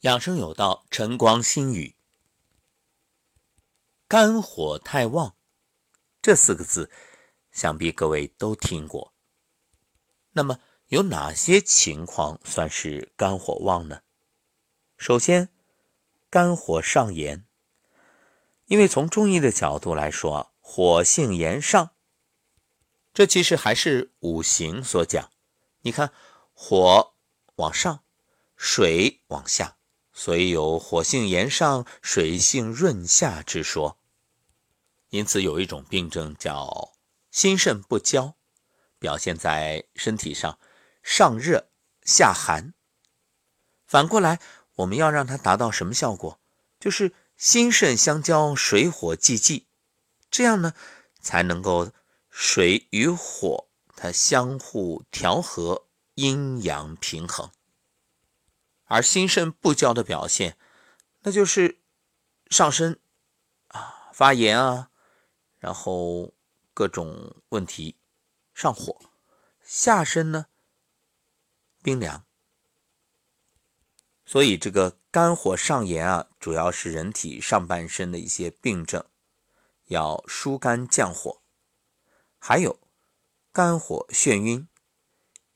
养生有道，晨光心语。肝火太旺，这四个字，想必各位都听过。那么有哪些情况算是肝火旺呢？首先，肝火上炎。因为从中医的角度来说，火性炎上，这其实还是五行所讲。你看，火往上，水往下，所以有火性炎上、水性润下之说。因此，有一种病症叫心肾不交，表现在身体上上热下寒。反过来，我们要让它达到什么效果？就是心肾相交，水火既济，这样呢，才能够水与火它相互调和，阴阳平衡。而心肾不交的表现，那就是上身啊发炎啊。然后各种问题上火，下身呢冰凉，所以这个肝火上炎啊，主要是人体上半身的一些病症，要疏肝降火。还有肝火眩晕，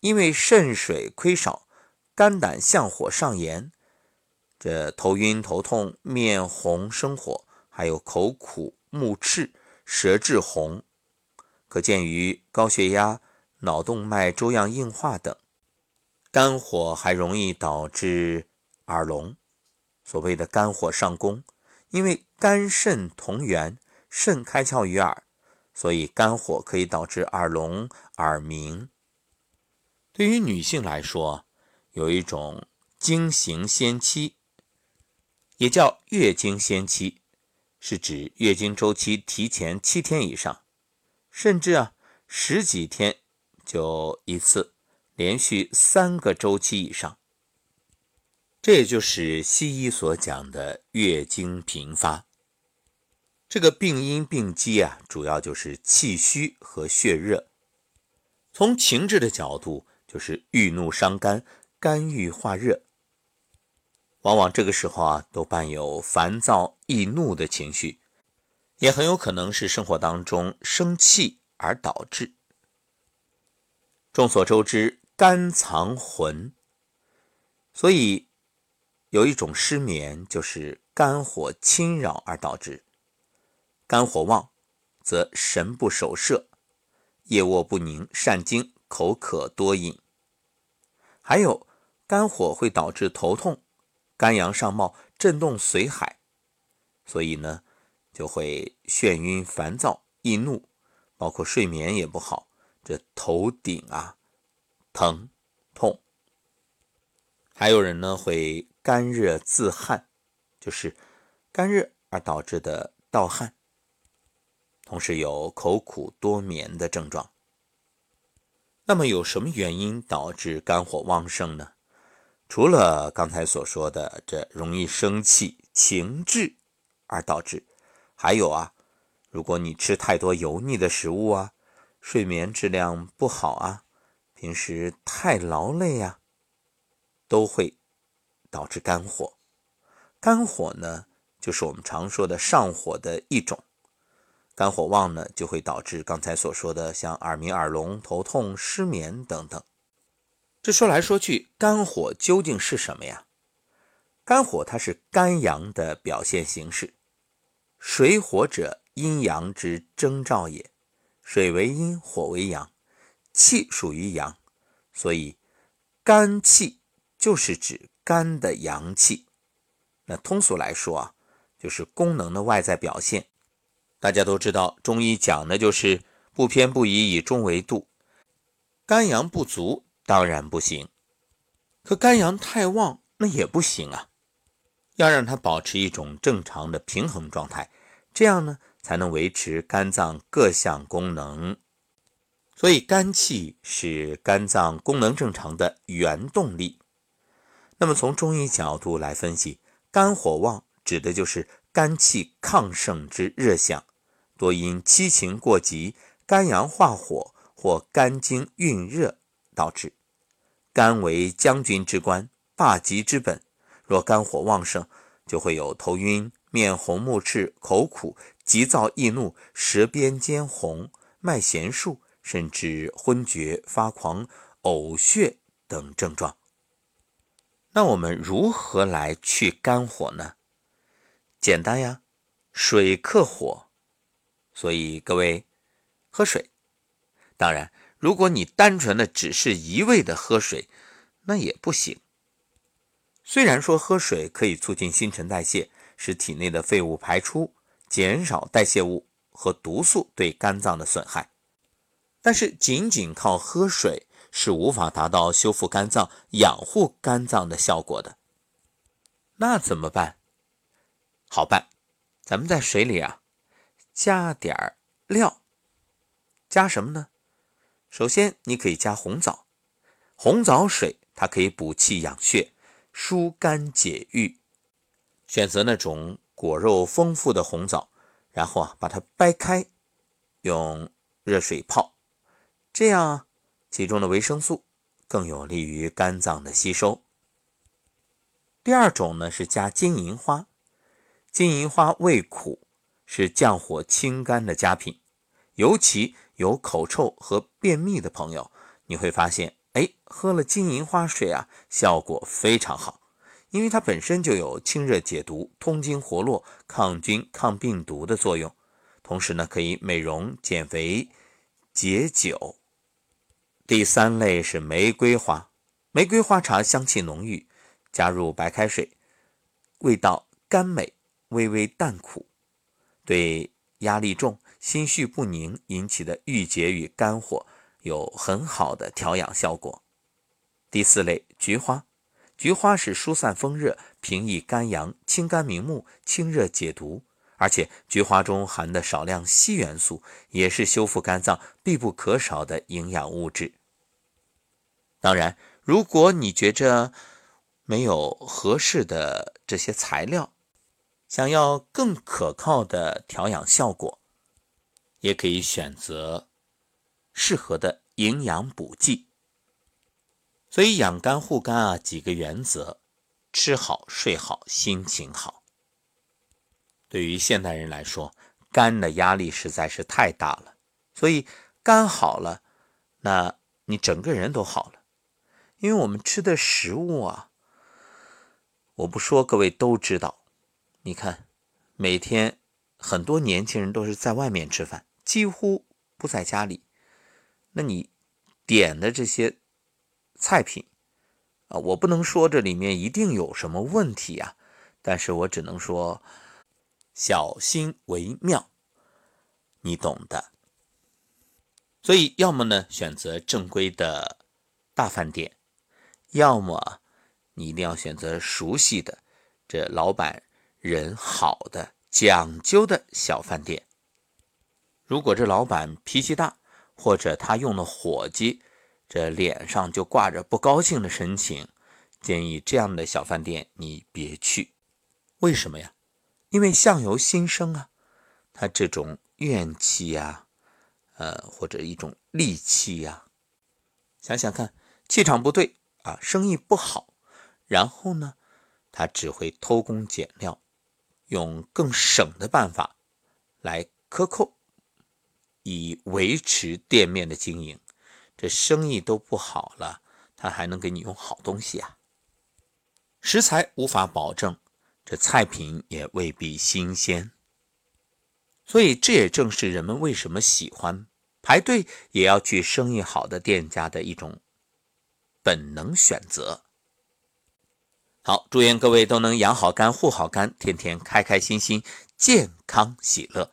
因为肾水亏少，肝胆相火上炎，这头晕头痛、面红生火，还有口苦目赤。舌质红，可见于高血压、脑动脉粥样硬化等。肝火还容易导致耳聋，所谓的肝火上攻，因为肝肾同源，肾开窍于耳，所以肝火可以导致耳聋、耳鸣。对于女性来说，有一种经行先期，也叫月经先期。是指月经周期提前七天以上，甚至啊十几天就一次，连续三个周期以上。这也就是西医所讲的月经频发。这个病因病机啊，主要就是气虚和血热。从情志的角度，就是郁怒伤肝，肝郁化热。往往这个时候啊，都伴有烦躁易怒的情绪，也很有可能是生活当中生气而导致。众所周知，肝藏魂，所以有一种失眠就是肝火侵扰而导致。肝火旺，则神不守舍，夜卧不宁，善惊，口渴多饮。还有，肝火会导致头痛。肝阳上冒，震动髓海，所以呢，就会眩晕、烦躁、易怒，包括睡眠也不好，这头顶啊疼痛。还有人呢会肝热自汗，就是肝热而导致的盗汗，同时有口苦多眠的症状。那么有什么原因导致肝火旺盛呢？除了刚才所说的这容易生气、情志而导致，还有啊，如果你吃太多油腻的食物啊，睡眠质量不好啊，平时太劳累呀，都会导致肝火。肝火呢，就是我们常说的上火的一种。肝火旺呢，就会导致刚才所说的像耳鸣、耳聋、头痛、失眠等等。这说来说去，肝火究竟是什么呀？肝火它是肝阳的表现形式。水火者，阴阳之征兆也。水为阴，火为阳，气属于阳，所以肝气就是指肝的阳气。那通俗来说啊，就是功能的外在表现。大家都知道，中医讲的就是不偏不倚，以中为度。肝阳不足。当然不行，可肝阳太旺那也不行啊，要让它保持一种正常的平衡状态，这样呢才能维持肝脏各项功能。所以肝气是肝脏功能正常的原动力。那么从中医角度来分析，肝火旺指的就是肝气亢盛之热象，多因七情过急，肝阳化火或肝经蕴热。导致肝为将军之官，霸极之本，若肝火旺盛，就会有头晕、面红目赤、口苦、急躁易怒、舌边尖红、脉弦数，甚至昏厥、发狂、呕血等症状。那我们如何来去肝火呢？简单呀，水克火，所以各位喝水。当然，如果你单纯的只是一味的喝水，那也不行。虽然说喝水可以促进新陈代谢，使体内的废物排出，减少代谢物和毒素对肝脏的损害，但是仅仅靠喝水是无法达到修复肝脏、养护肝脏的效果的。那怎么办？好办，咱们在水里啊加点儿料，加什么呢？首先你可以加红枣，红枣水它可以补气养血。疏肝解郁，选择那种果肉丰富的红枣，然后啊把它掰开，用热水泡，这样其中的维生素更有利于肝脏的吸收。第二种呢是加金银花，金银花味苦，是降火清肝的佳品，尤其有口臭和便秘的朋友，你会发现。哎，喝了金银花水啊，效果非常好，因为它本身就有清热解毒、通经活络、抗菌抗病毒的作用，同时呢，可以美容、减肥、解酒。第三类是玫瑰花，玫瑰花茶香气浓郁，加入白开水，味道甘美，微微淡苦，对压力重、心绪不宁引起的郁结与肝火。有很好的调养效果。第四类菊花，菊花是疏散风热、平抑肝阳、清肝明目、清热解毒，而且菊花中含的少量硒元素也是修复肝脏必不可少的营养物质。当然，如果你觉着没有合适的这些材料，想要更可靠的调养效果，也可以选择。适合的营养补剂，所以养肝护肝啊，几个原则：吃好、睡好、心情好。对于现代人来说，肝的压力实在是太大了，所以肝好了，那你整个人都好了。因为我们吃的食物啊，我不说，各位都知道。你看，每天很多年轻人都是在外面吃饭，几乎不在家里。那你点的这些菜品啊，我不能说这里面一定有什么问题啊，但是我只能说小心为妙，你懂的。所以，要么呢选择正规的大饭店，要么你一定要选择熟悉的、这老板人好的、讲究的小饭店。如果这老板脾气大，或者他用的伙计，这脸上就挂着不高兴的神情，建议这样的小饭店你别去。为什么呀？因为相由心生啊，他这种怨气呀，呃，或者一种戾气呀，想想看，气场不对啊，生意不好，然后呢，他只会偷工减料，用更省的办法来克扣。以维持店面的经营，这生意都不好了，他还能给你用好东西啊？食材无法保证，这菜品也未必新鲜，所以这也正是人们为什么喜欢排队也要去生意好的店家的一种本能选择。好，祝愿各位都能养好肝、护好肝，天天开开心心、健康喜乐。